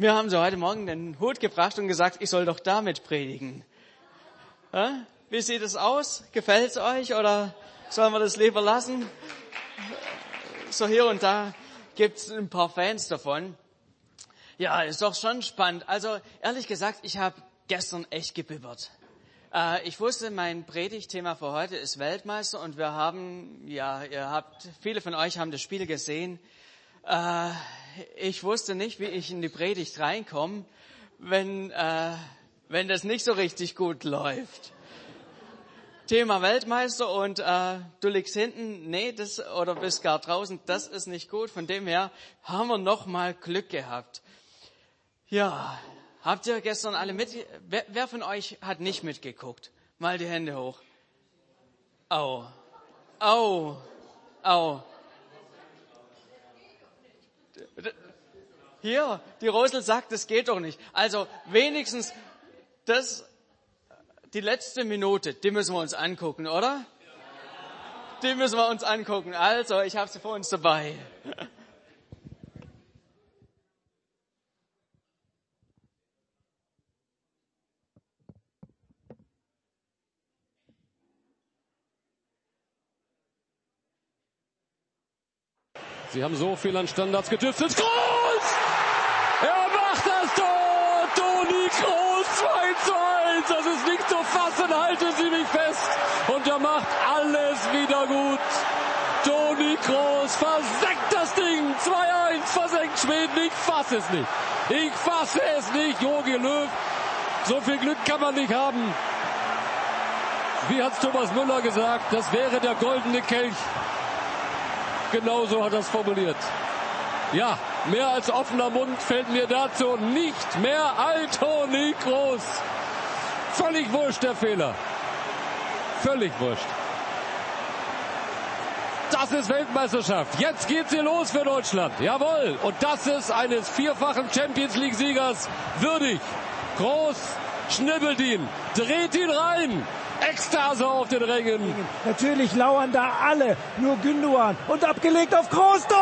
Mir haben sie heute Morgen den Hut gebracht und gesagt, ich soll doch damit predigen. Ja? Wie sieht es aus? Gefällt es euch oder sollen wir das lieber lassen? So hier und da gibt es ein paar Fans davon. Ja, ist doch schon spannend. Also ehrlich gesagt, ich habe gestern echt gebibbert. Äh, ich wusste, mein Predigtthema für heute ist Weltmeister und wir haben, ja, ihr habt, viele von euch haben das Spiel gesehen. Äh, ich wusste nicht, wie ich in die Predigt reinkomme, wenn, äh, wenn das nicht so richtig gut läuft. Thema Weltmeister und äh, du liegst hinten, nee, das oder bist gar draußen, das ist nicht gut. Von dem her haben wir noch mal Glück gehabt. Ja, habt ihr gestern alle mit? Wer, wer von euch hat nicht mitgeguckt? Mal die Hände hoch. Au, au, au. Hier, die Rosel sagt, das geht doch nicht. Also wenigstens das, die letzte Minute, die müssen wir uns angucken, oder? Die müssen wir uns angucken. Also, ich habe sie vor uns dabei. Sie haben so viel an Standards getüftet. Groß! Er macht das Tor! Toni Groß 2 zu 1. Das ist nicht zu fassen. Halten Sie mich fest. Und er macht alles wieder gut. Toni Groß versenkt das Ding. 2-1 versenkt Schweden. Ich fasse es nicht. Ich fasse es nicht. Jogi Löw. So viel Glück kann man nicht haben. Wie hat Thomas Müller gesagt? Das wäre der goldene Kelch Genauso hat es formuliert. Ja, mehr als offener Mund fällt mir dazu nicht mehr Alto Nikros. Völlig wurscht der Fehler. Völlig wurscht. Das ist Weltmeisterschaft. Jetzt geht's hier los für Deutschland. Jawohl. Und das ist eines vierfachen Champions League Siegers würdig. Groß schnibbelt ihn, dreht ihn rein. Ekstase auf den Rängen. Natürlich lauern da alle. Nur Günduan. Und abgelegt auf Groß. Tor!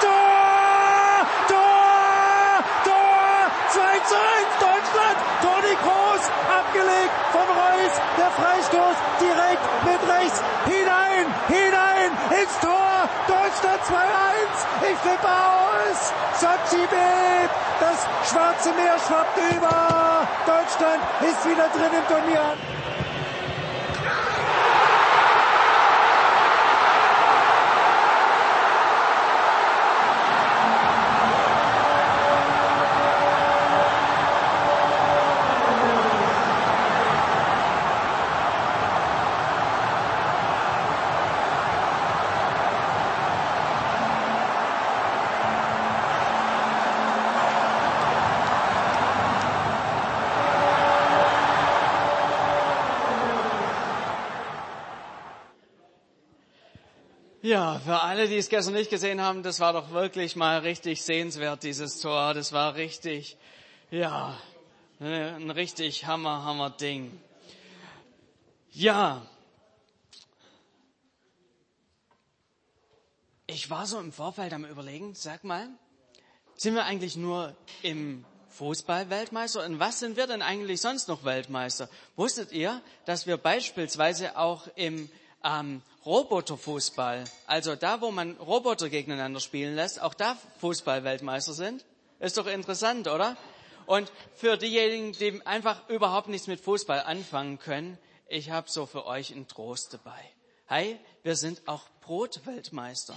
Tor! Tor! Tor! 2 zu 1 Deutschland. Toni Groß abgelegt von Reus. Der Freistoß direkt mit rechts hinein, hinein ins Tor. Deutschland 2-1. Ich flippe aus. Sochi bebt. Das Schwarze Meer schwappt über. Deutschland ist wieder drin im Turnier. Ja, für alle, die es gestern nicht gesehen haben, das war doch wirklich mal richtig sehenswert, dieses Tor. Das war richtig, ja, ein richtig Hammer, Hammer Ding. Ja. Ich war so im Vorfeld am überlegen, sag mal, sind wir eigentlich nur im Fußball-Weltmeister? Und was sind wir denn eigentlich sonst noch Weltmeister? Wusstet ihr, dass wir beispielsweise auch im ähm, Roboterfußball, also da, wo man Roboter gegeneinander spielen lässt, auch da Fußballweltmeister sind. Ist doch interessant, oder? Und für diejenigen, die einfach überhaupt nichts mit Fußball anfangen können, ich habe so für euch einen Trost dabei. Hi, wir sind auch Brotweltmeister.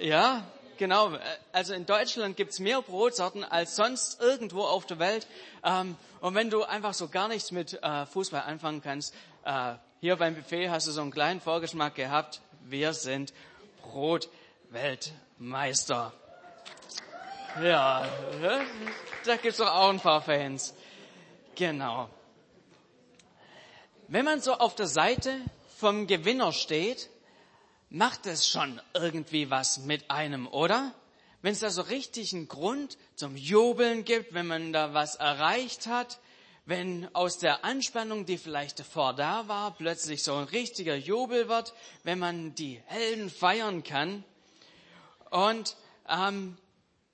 Ja, genau. Also in Deutschland gibt's mehr Brotsorten als sonst irgendwo auf der Welt. Ähm, und wenn du einfach so gar nichts mit äh, Fußball anfangen kannst, äh, hier beim Buffet hast du so einen kleinen Vorgeschmack gehabt. Wir sind Brotweltmeister. Ja, da gibt's doch auch ein paar Fans. Genau. Wenn man so auf der Seite vom Gewinner steht, macht es schon irgendwie was mit einem, oder? Wenn es da so richtig einen Grund zum Jubeln gibt, wenn man da was erreicht hat, wenn aus der Anspannung, die vielleicht davor da war, plötzlich so ein richtiger Jubel wird, wenn man die Helden feiern kann. Und ähm,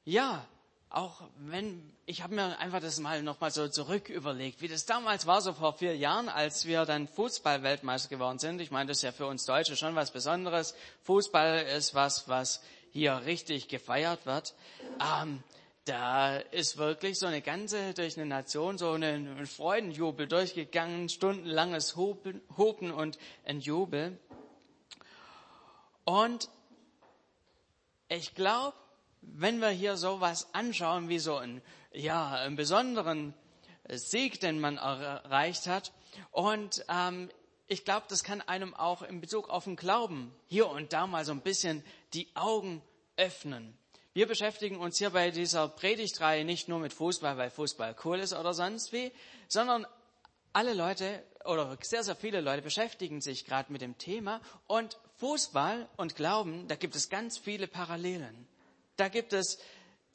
ja, auch wenn, ich habe mir einfach das mal nochmal so zurück überlegt, wie das damals war, so vor vier Jahren, als wir dann Fußball-Weltmeister geworden sind. Ich meine, das ist ja für uns Deutsche schon was Besonderes. Fußball ist was, was hier richtig gefeiert wird. Ähm, da ist wirklich so eine ganze, durch eine Nation so ein Freudenjubel durchgegangen, stundenlanges Hupen, und ein Jubel. Und ich glaube, wenn wir hier sowas anschauen wie so einen, ja, einen besonderen Sieg, den man erreicht hat, und ähm, ich glaube, das kann einem auch in Bezug auf den Glauben hier und da mal so ein bisschen die Augen öffnen. Wir beschäftigen uns hier bei dieser Predigtreihe nicht nur mit Fußball, weil Fußball cool ist oder sonst wie, sondern alle Leute oder sehr, sehr viele Leute beschäftigen sich gerade mit dem Thema und Fußball und Glauben, da gibt es ganz viele Parallelen. Da gibt es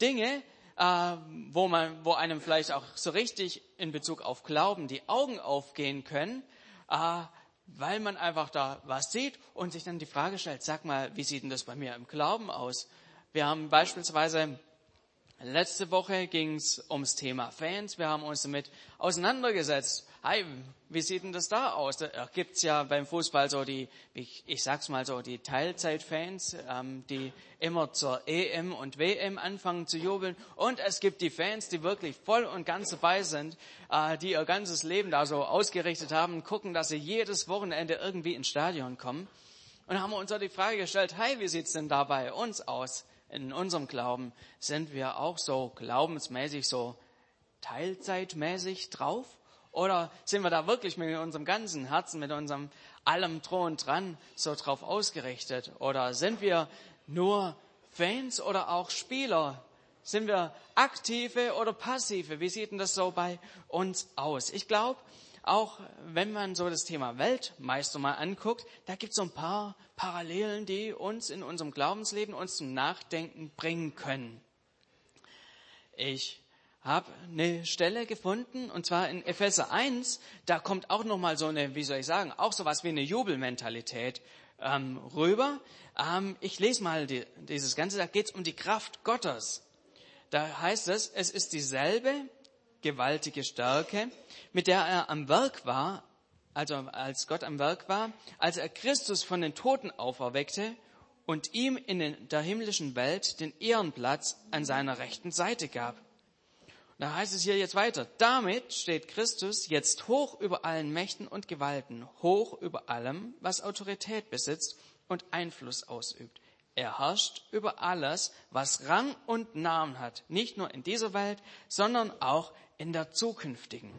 Dinge, äh, wo, man, wo einem vielleicht auch so richtig in Bezug auf Glauben die Augen aufgehen können, äh, weil man einfach da was sieht und sich dann die Frage stellt, sag mal, wie sieht denn das bei mir im Glauben aus? Wir haben beispielsweise Letzte Woche ging es ums Thema Fans. Wir haben uns damit auseinandergesetzt. Hi, wie sieht denn das da aus? Da gibt's ja beim Fußball so die, ich, ich sag's mal so, die Teilzeitfans, ähm, die immer zur EM und WM anfangen zu jubeln. Und es gibt die Fans, die wirklich voll und ganz dabei sind, äh, die ihr ganzes Leben da so ausgerichtet haben, gucken, dass sie jedes Wochenende irgendwie ins Stadion kommen. Und haben uns so die Frage gestellt, hi, wie sieht's denn da bei uns aus? In unserem Glauben, sind wir auch so glaubensmäßig, so teilzeitmäßig drauf? Oder sind wir da wirklich mit unserem ganzen Herzen, mit unserem allem Thron dran so drauf ausgerichtet? Oder sind wir nur Fans oder auch Spieler? Sind wir aktive oder passive? Wie sieht denn das so bei uns aus? Ich glaube, auch wenn man so das Thema Weltmeister mal anguckt, da gibt es so ein paar Parallelen, die uns in unserem Glaubensleben uns zum Nachdenken bringen können. Ich habe eine Stelle gefunden und zwar in Epheser 1, da kommt auch noch mal so eine, wie soll ich sagen, auch so was wie eine Jubelmentalität ähm, rüber. Ähm, ich lese mal die, dieses Ganze, da geht es um die Kraft Gottes. Da heißt es, es ist dieselbe, gewaltige Stärke, mit der er am Werk war, also als Gott am Werk war, als er Christus von den Toten auferweckte und ihm in der himmlischen Welt den Ehrenplatz an seiner rechten Seite gab. Da heißt es hier jetzt weiter. Damit steht Christus jetzt hoch über allen Mächten und Gewalten, hoch über allem, was Autorität besitzt und Einfluss ausübt. Er herrscht über alles, was Rang und Namen hat, nicht nur in dieser Welt, sondern auch in der zukünftigen.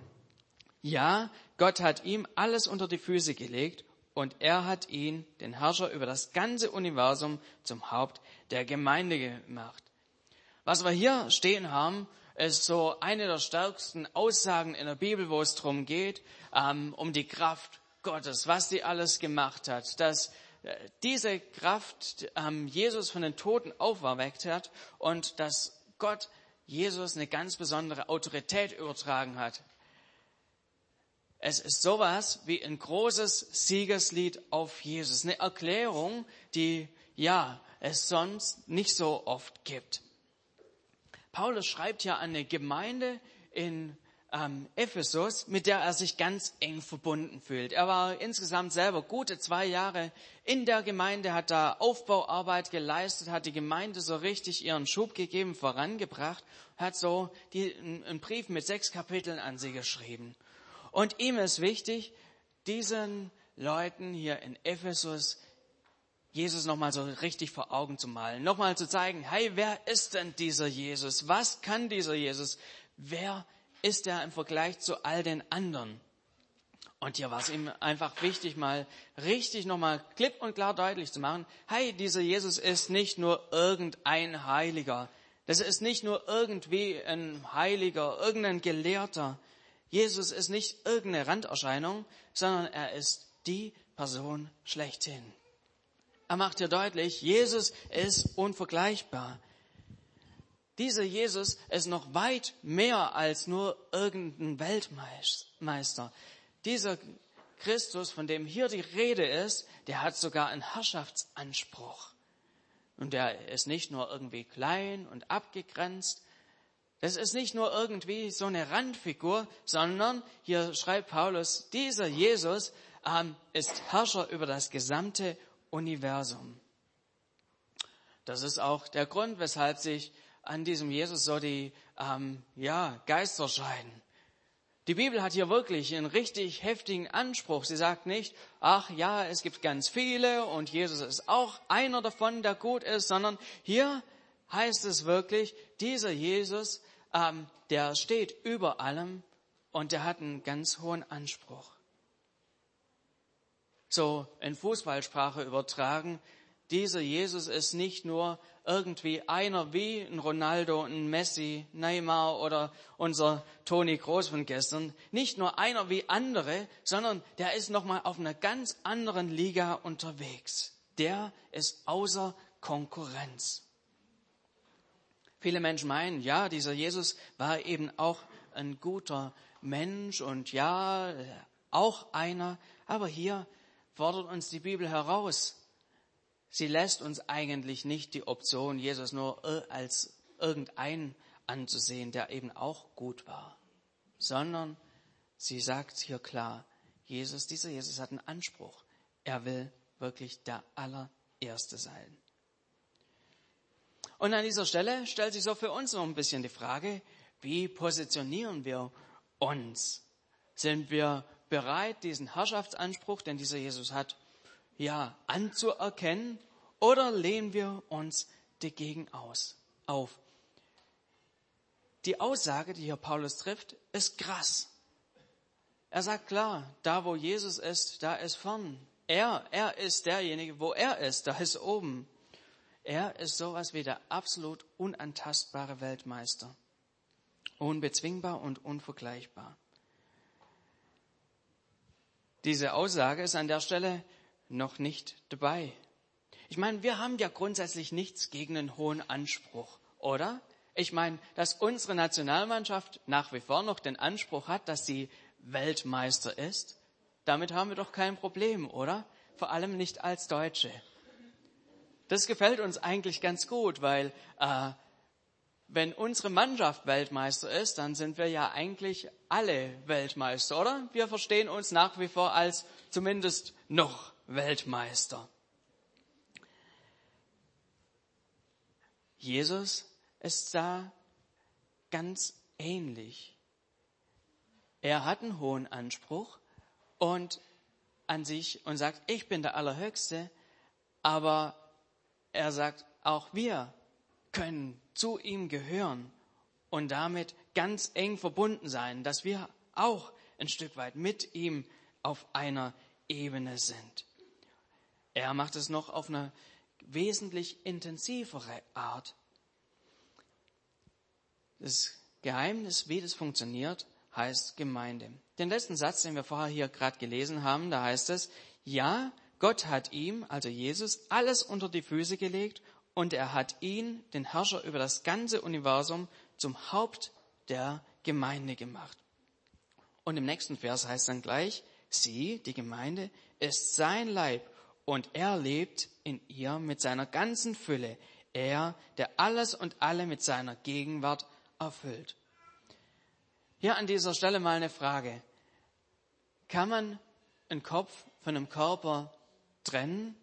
Ja, Gott hat ihm alles unter die Füße gelegt und er hat ihn, den Herrscher über das ganze Universum, zum Haupt der Gemeinde gemacht. Was wir hier stehen haben, ist so eine der stärksten Aussagen in der Bibel, wo es darum geht, ähm, um die Kraft Gottes, was die alles gemacht hat, dass diese Kraft ähm, Jesus von den Toten auferweckt hat und dass Gott Jesus eine ganz besondere Autorität übertragen hat. Es ist sowas wie ein großes Siegeslied auf Jesus, eine Erklärung, die ja es sonst nicht so oft gibt. Paulus schreibt ja an eine Gemeinde in ähm, Ephesus, mit der er sich ganz eng verbunden fühlt. Er war insgesamt selber gute zwei Jahre in der Gemeinde, hat da Aufbauarbeit geleistet, hat die Gemeinde so richtig ihren Schub gegeben, vorangebracht, hat so die, einen Brief mit sechs Kapiteln an sie geschrieben. Und ihm ist wichtig, diesen Leuten hier in Ephesus Jesus nochmal so richtig vor Augen zu malen, nochmal zu zeigen, hey, wer ist denn dieser Jesus? Was kann dieser Jesus? Wer ist er im Vergleich zu all den anderen? Und hier war es ihm einfach wichtig, mal richtig nochmal klipp und klar deutlich zu machen, hey, dieser Jesus ist nicht nur irgendein Heiliger. Das ist nicht nur irgendwie ein Heiliger, irgendein Gelehrter. Jesus ist nicht irgendeine Randerscheinung, sondern er ist die Person schlechthin. Er macht hier deutlich, Jesus ist unvergleichbar. Dieser Jesus ist noch weit mehr als nur irgendein Weltmeister. Dieser Christus, von dem hier die Rede ist, der hat sogar einen Herrschaftsanspruch. Und der ist nicht nur irgendwie klein und abgegrenzt, Das ist nicht nur irgendwie so eine Randfigur, sondern hier schreibt Paulus, dieser Jesus ähm, ist Herrscher über das gesamte Universum. Das ist auch der Grund, weshalb sich an diesem Jesus so die ähm, ja, Geister scheiden. Die Bibel hat hier wirklich einen richtig heftigen Anspruch. Sie sagt nicht, ach ja, es gibt ganz viele und Jesus ist auch einer davon, der gut ist, sondern hier heißt es wirklich, dieser Jesus, ähm, der steht über allem und der hat einen ganz hohen Anspruch. So in Fußballsprache übertragen, dieser Jesus ist nicht nur irgendwie einer wie ein Ronaldo, ein Messi, Neymar oder unser Toni Groß von gestern. Nicht nur einer wie andere, sondern der ist nochmal auf einer ganz anderen Liga unterwegs. Der ist außer Konkurrenz. Viele Menschen meinen, ja, dieser Jesus war eben auch ein guter Mensch und ja, auch einer. Aber hier fordert uns die Bibel heraus, Sie lässt uns eigentlich nicht die Option, Jesus nur äh, als irgendein anzusehen, der eben auch gut war, sondern sie sagt hier klar, Jesus, dieser Jesus hat einen Anspruch. Er will wirklich der allererste sein. Und an dieser Stelle stellt sich so für uns noch ein bisschen die Frage, wie positionieren wir uns? Sind wir bereit, diesen Herrschaftsanspruch, den dieser Jesus hat, ja, anzuerkennen oder lehnen wir uns dagegen aus, auf? Die Aussage, die hier Paulus trifft, ist krass. Er sagt klar, da wo Jesus ist, da ist fern. Er, er ist derjenige, wo er ist, da ist oben. Er ist sowas wie der absolut unantastbare Weltmeister. Unbezwingbar und unvergleichbar. Diese Aussage ist an der Stelle noch nicht dabei. Ich meine, wir haben ja grundsätzlich nichts gegen einen hohen Anspruch, oder? Ich meine, dass unsere Nationalmannschaft nach wie vor noch den Anspruch hat, dass sie Weltmeister ist, damit haben wir doch kein Problem, oder? Vor allem nicht als Deutsche. Das gefällt uns eigentlich ganz gut, weil äh, wenn unsere Mannschaft Weltmeister ist, dann sind wir ja eigentlich alle Weltmeister, oder? Wir verstehen uns nach wie vor als zumindest noch Weltmeister. Jesus ist da ganz ähnlich. Er hat einen hohen Anspruch und an sich und sagt, ich bin der Allerhöchste, aber er sagt, auch wir können zu ihm gehören und damit ganz eng verbunden sein, dass wir auch ein Stück weit mit ihm auf einer Ebene sind. Er macht es noch auf eine wesentlich intensivere Art. Das Geheimnis, wie das funktioniert, heißt Gemeinde. Den letzten Satz, den wir vorher hier gerade gelesen haben, da heißt es, ja, Gott hat ihm, also Jesus, alles unter die Füße gelegt und er hat ihn, den Herrscher über das ganze Universum, zum Haupt der Gemeinde gemacht. Und im nächsten Vers heißt dann gleich, sie, die Gemeinde, ist sein Leib und er lebt in ihr mit seiner ganzen Fülle. Er, der alles und alle mit seiner Gegenwart erfüllt. Hier an dieser Stelle mal eine Frage. Kann man einen Kopf von einem Körper trennen?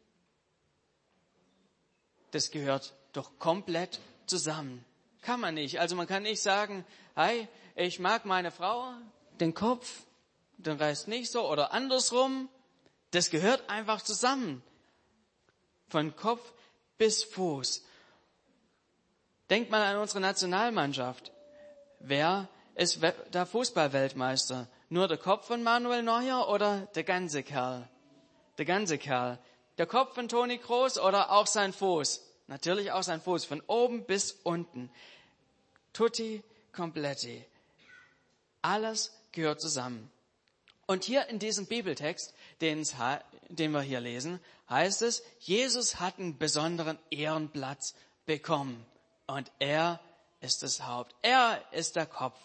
Das gehört doch komplett zusammen. Kann man nicht. Also man kann nicht sagen, hey, ich mag meine Frau, den Kopf, den reißt nicht so oder andersrum. Das gehört einfach zusammen. Von Kopf bis Fuß. Denkt mal an unsere Nationalmannschaft. Wer ist der Fußballweltmeister? Nur der Kopf von Manuel Neuer oder der ganze Kerl? Der ganze Kerl. Der Kopf von Toni Kroos oder auch sein Fuß? Natürlich auch sein Fuß, von oben bis unten. Tutti completi. Alles gehört zusammen. Und hier in diesem Bibeltext, den wir hier lesen, heißt es, Jesus hat einen besonderen Ehrenplatz bekommen. Und er ist das Haupt. Er ist der Kopf.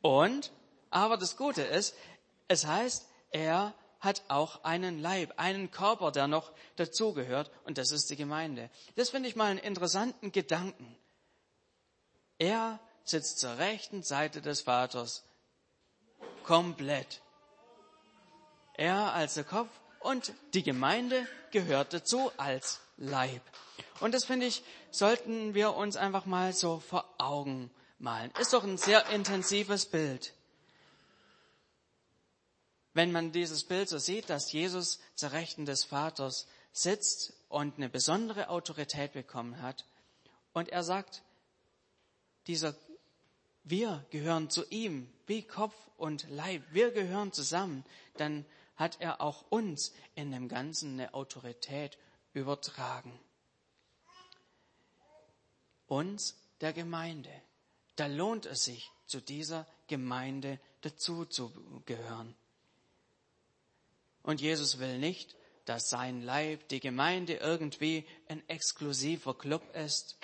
Und, aber das Gute ist, es heißt, er hat auch einen Leib, einen Körper, der noch dazugehört, und das ist die Gemeinde. Das finde ich mal einen interessanten Gedanken. Er sitzt zur rechten Seite des Vaters. Komplett. Er als der Kopf und die Gemeinde gehört dazu als Leib. Und das finde ich, sollten wir uns einfach mal so vor Augen malen. Ist doch ein sehr intensives Bild. Wenn man dieses Bild so sieht, dass Jesus zur Rechten des Vaters sitzt und eine besondere Autorität bekommen hat und er sagt, dieser, wir gehören zu ihm wie Kopf und Leib, wir gehören zusammen, dann hat er auch uns in dem Ganzen eine Autorität übertragen. Uns, der Gemeinde. Da lohnt es sich, zu dieser Gemeinde dazu zu gehören. Und Jesus will nicht, dass sein Leib, die Gemeinde irgendwie ein exklusiver Club ist,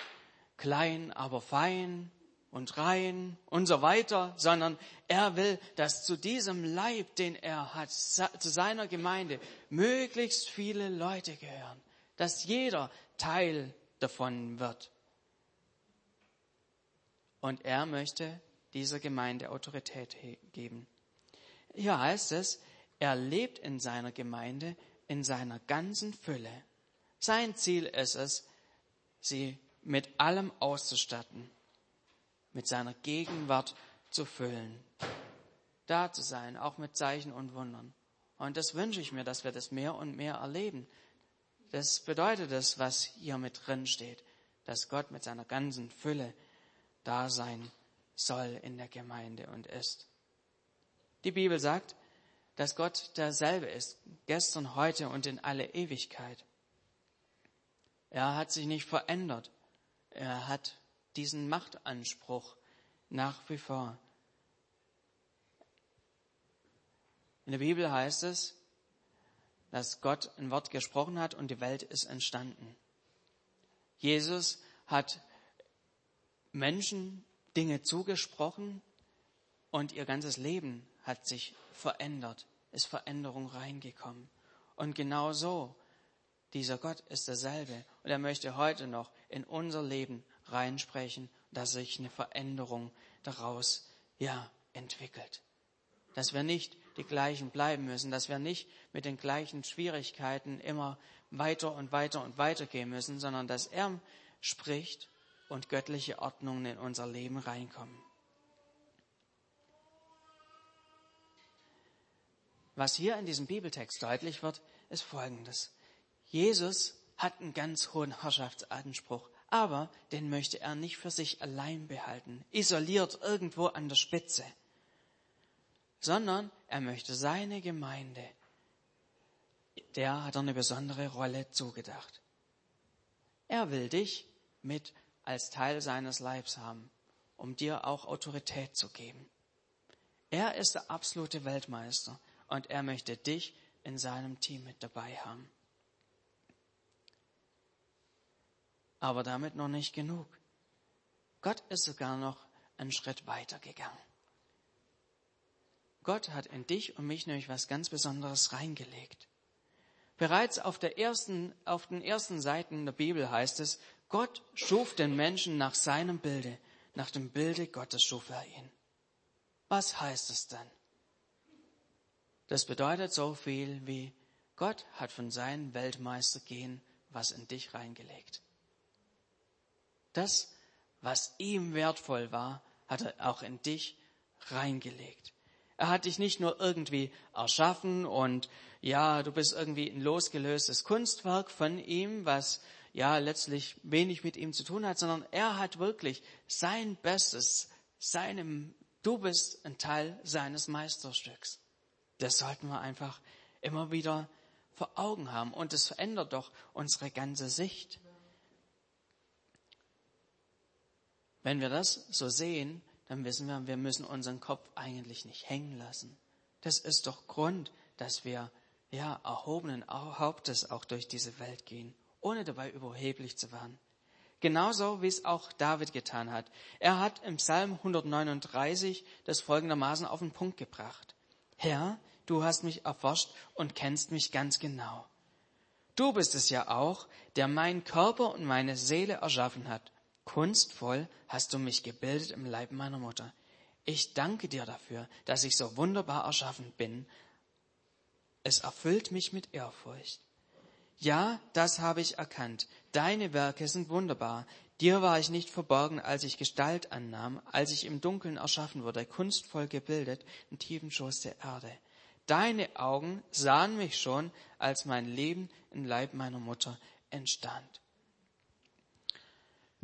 klein, aber fein und rein und so weiter, sondern er will, dass zu diesem Leib, den er hat, zu seiner Gemeinde, möglichst viele Leute gehören, dass jeder Teil davon wird. Und er möchte dieser Gemeinde Autorität geben. Hier heißt es, er lebt in seiner Gemeinde in seiner ganzen Fülle. Sein Ziel ist es, sie mit allem auszustatten mit seiner Gegenwart zu füllen. Da zu sein, auch mit Zeichen und Wundern. Und das wünsche ich mir, dass wir das mehr und mehr erleben. Das bedeutet es, was hier mit drin steht, dass Gott mit seiner ganzen Fülle da sein soll in der Gemeinde und ist. Die Bibel sagt, dass Gott derselbe ist, gestern, heute und in alle Ewigkeit. Er hat sich nicht verändert. Er hat diesen Machtanspruch nach wie vor. In der Bibel heißt es, dass Gott ein Wort gesprochen hat und die Welt ist entstanden. Jesus hat Menschen Dinge zugesprochen und ihr ganzes Leben hat sich verändert, ist Veränderung reingekommen. Und genau so, dieser Gott ist derselbe und er möchte heute noch in unser Leben reinsprechen, dass sich eine Veränderung daraus, ja, entwickelt. Dass wir nicht die gleichen bleiben müssen, dass wir nicht mit den gleichen Schwierigkeiten immer weiter und weiter und weiter gehen müssen, sondern dass er spricht und göttliche Ordnungen in unser Leben reinkommen. Was hier in diesem Bibeltext deutlich wird, ist Folgendes. Jesus hat einen ganz hohen Herrschaftsanspruch aber den möchte er nicht für sich allein behalten, isoliert irgendwo an der Spitze, sondern er möchte seine Gemeinde, der hat er eine besondere Rolle zugedacht. Er will dich mit als Teil seines Leibs haben, um dir auch Autorität zu geben. Er ist der absolute Weltmeister und er möchte dich in seinem Team mit dabei haben. Aber damit noch nicht genug. Gott ist sogar noch einen Schritt weiter gegangen. Gott hat in dich und mich nämlich was ganz Besonderes reingelegt. Bereits auf, der ersten, auf den ersten Seiten der Bibel heißt es, Gott schuf den Menschen nach seinem Bilde, nach dem Bilde Gottes schuf er ihn. Was heißt es dann? Das bedeutet so viel wie Gott hat von seinem Weltmeistergehen was in dich reingelegt. Das, was ihm wertvoll war, hat er auch in dich reingelegt. Er hat dich nicht nur irgendwie erschaffen und ja, du bist irgendwie ein losgelöstes Kunstwerk von ihm, was ja letztlich wenig mit ihm zu tun hat, sondern er hat wirklich sein Bestes, seinem, du bist ein Teil seines Meisterstücks. Das sollten wir einfach immer wieder vor Augen haben und es verändert doch unsere ganze Sicht. Wenn wir das so sehen, dann wissen wir, wir müssen unseren Kopf eigentlich nicht hängen lassen. Das ist doch Grund, dass wir ja erhobenen Hauptes auch durch diese Welt gehen, ohne dabei überheblich zu werden. Genauso wie es auch David getan hat. Er hat im Psalm 139 das folgendermaßen auf den Punkt gebracht. Herr, du hast mich erforscht und kennst mich ganz genau. Du bist es ja auch, der meinen Körper und meine Seele erschaffen hat Kunstvoll hast du mich gebildet im Leib meiner Mutter. Ich danke dir dafür, dass ich so wunderbar erschaffen bin. Es erfüllt mich mit Ehrfurcht. Ja, das habe ich erkannt. Deine Werke sind wunderbar. Dir war ich nicht verborgen, als ich Gestalt annahm, als ich im Dunkeln erschaffen wurde, kunstvoll gebildet im tiefen Schoß der Erde. Deine Augen sahen mich schon, als mein Leben im Leib meiner Mutter entstand.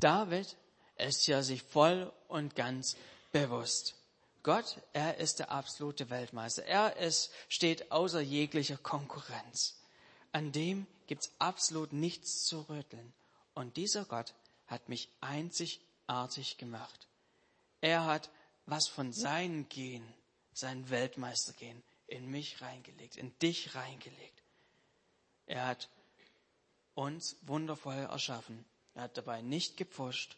David ist ja sich voll und ganz bewusst. Gott, er ist der absolute Weltmeister. Er ist, steht außer jeglicher Konkurrenz. An dem gibt's absolut nichts zu rütteln. Und dieser Gott hat mich einzigartig gemacht. Er hat was von seinem Gen, sein Weltmeistergehen, in mich reingelegt, in dich reingelegt. Er hat uns wundervoll erschaffen. Er hat dabei nicht gepfuscht,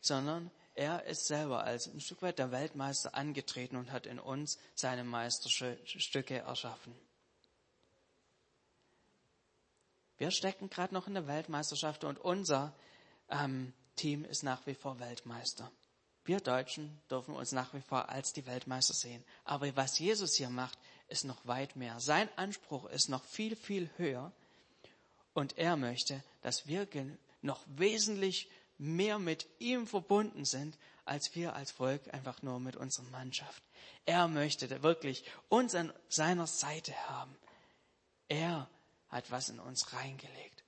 sondern er ist selber als ein Stück weit der Weltmeister angetreten und hat in uns seine Meisterstücke erschaffen. Wir stecken gerade noch in der Weltmeisterschaft und unser ähm, Team ist nach wie vor Weltmeister. Wir Deutschen dürfen uns nach wie vor als die Weltmeister sehen. Aber was Jesus hier macht, ist noch weit mehr. Sein Anspruch ist noch viel, viel höher. Und er möchte, dass wir noch wesentlich mehr mit ihm verbunden sind, als wir als Volk einfach nur mit unserer Mannschaft. Er möchte wirklich uns an seiner Seite haben. Er hat was in uns reingelegt.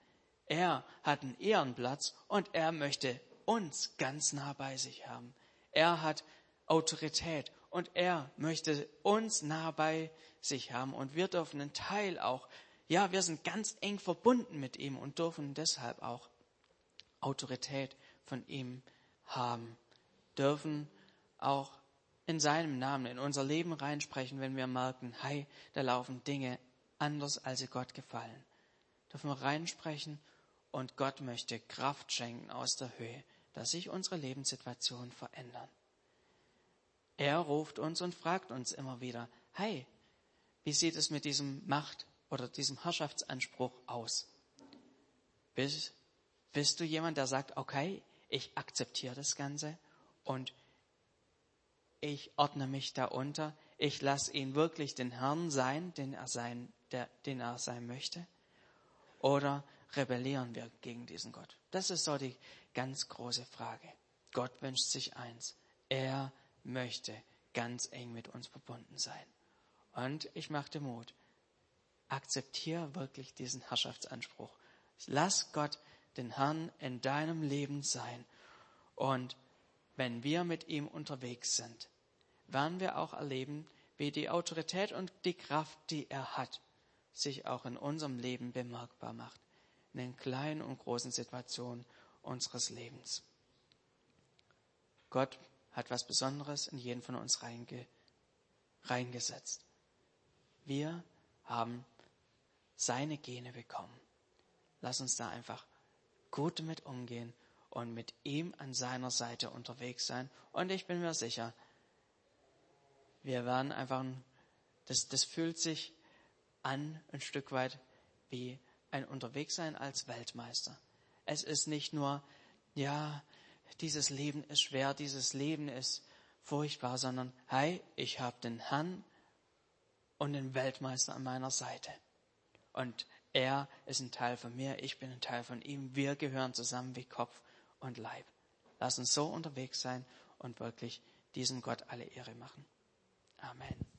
Er hat einen Ehrenplatz und er möchte uns ganz nah bei sich haben. Er hat Autorität und er möchte uns nah bei sich haben und wir dürfen einen Teil auch, ja, wir sind ganz eng verbunden mit ihm und dürfen deshalb auch Autorität von ihm haben, dürfen auch in seinem Namen in unser Leben reinsprechen, wenn wir merken, hey, da laufen Dinge anders, als sie Gott gefallen. Dürfen wir reinsprechen und Gott möchte Kraft schenken aus der Höhe, dass sich unsere Lebenssituation verändern. Er ruft uns und fragt uns immer wieder, hey, wie sieht es mit diesem Macht- oder diesem Herrschaftsanspruch aus? Bist, bist du jemand, der sagt, okay, ich akzeptiere das Ganze und ich ordne mich da unter, ich lasse ihn wirklich den Herrn sein, den er sein, der, den er sein möchte? Oder rebellieren wir gegen diesen Gott? Das ist so die ganz große Frage. Gott wünscht sich eins. Er möchte ganz eng mit uns verbunden sein. Und ich machte Mut. Akzeptiere wirklich diesen Herrschaftsanspruch. Lass Gott den Herrn in deinem Leben sein. Und wenn wir mit ihm unterwegs sind, werden wir auch erleben, wie die Autorität und die Kraft, die er hat, sich auch in unserem Leben bemerkbar macht, in den kleinen und großen Situationen unseres Lebens. Gott hat was Besonderes in jeden von uns reinge, reingesetzt. Wir haben seine Gene bekommen. Lass uns da einfach gut mit umgehen und mit ihm an seiner Seite unterwegs sein. Und ich bin mir sicher, wir werden einfach, das, das fühlt sich an ein Stück weit wie ein Unterwegssein als Weltmeister. Es ist nicht nur, ja, dieses Leben ist schwer, dieses Leben ist furchtbar, sondern, hey, ich habe den Herrn und den Weltmeister an meiner Seite. Und er ist ein Teil von mir, ich bin ein Teil von ihm. Wir gehören zusammen wie Kopf und Leib. Lass uns so unterwegs sein und wirklich diesem Gott alle Ehre machen. Amen.